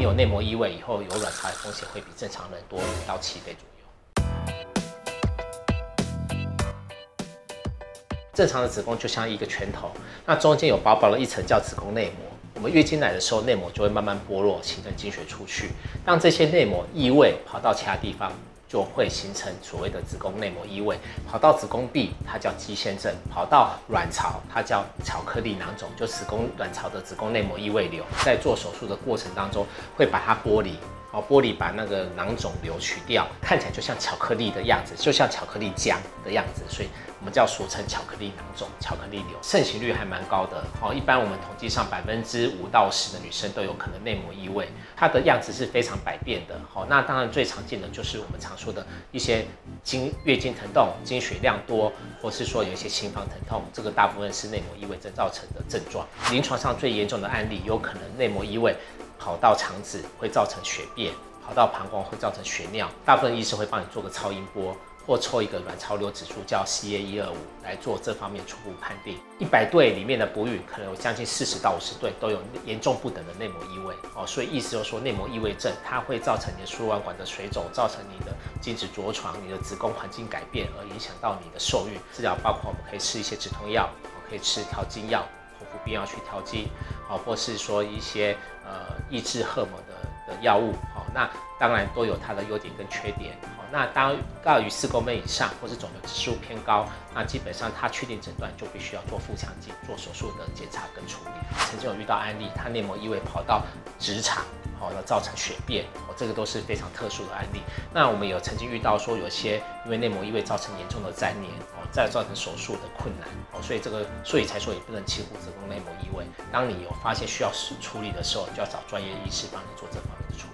有内膜异位以后，有卵巢的风险会比正常人多五到七倍左右。正常的子宫就像一个拳头，那中间有薄薄的一层叫子宫内膜。我们月经来的时候，内膜就会慢慢剥落，形成经血出去。让这些内膜异位跑到其他地方，就会形成所谓的子宫内膜异位。跑到子宫壁，它叫肌腺症；跑到卵巢，它叫巧克力囊肿，就子宫卵巢的子宫内膜异位瘤。在做手术的过程当中，会把它剥离。哦，玻璃把那个囊肿瘤取掉，看起来就像巧克力的样子，就像巧克力浆的样子，所以我们叫俗称巧克力囊肿、巧克力瘤，盛行率还蛮高的。哦，一般我们统计上百分之五到十的女生都有可能内膜异位，它的样子是非常百变的。好，那当然最常见的就是我们常说的一些经月经疼痛、经血量多，或是说有一些心房疼痛，这个大部分是内膜异位症造成的症状。临床上最严重的案例，有可能内膜异位。跑到肠子会造成血便，跑到膀胱会造成血尿。大部分医生会帮你做个超音波，或抽一个卵巢瘤指数叫 CA 一二五来做这方面初步判定。一百对里面的哺乳，可能有将近四十到五十对都有严重不等的内膜异位哦。所以意思就是说，内膜异位症它会造成你的输卵管的水肿，造成你的精子着床，你的子宫环境改变，而影响到你的受孕。治疗包括我们可以吃一些止痛药，可以吃调经药。口服避孕药去调经，好，或是说一些呃抑制荷尔蒙的的药物，好，那当然都有它的优点跟缺点，好，那当高于四公分以上，或是肿瘤指数偏高，那基本上它确定诊断就必须要做腹腔镜做手术的检查跟处理。曾经有遇到案例，他内膜异位跑到直肠。好，那造成血便，哦，这个都是非常特殊的案例。那我们有曾经遇到说，有些因为内膜异位造成严重的粘连，哦，再造成手术的困难，哦，所以这个，所以才说也不能轻忽子宫内膜异。当你有发现需要处理的时候就要找专业医师帮你做这方面的处理。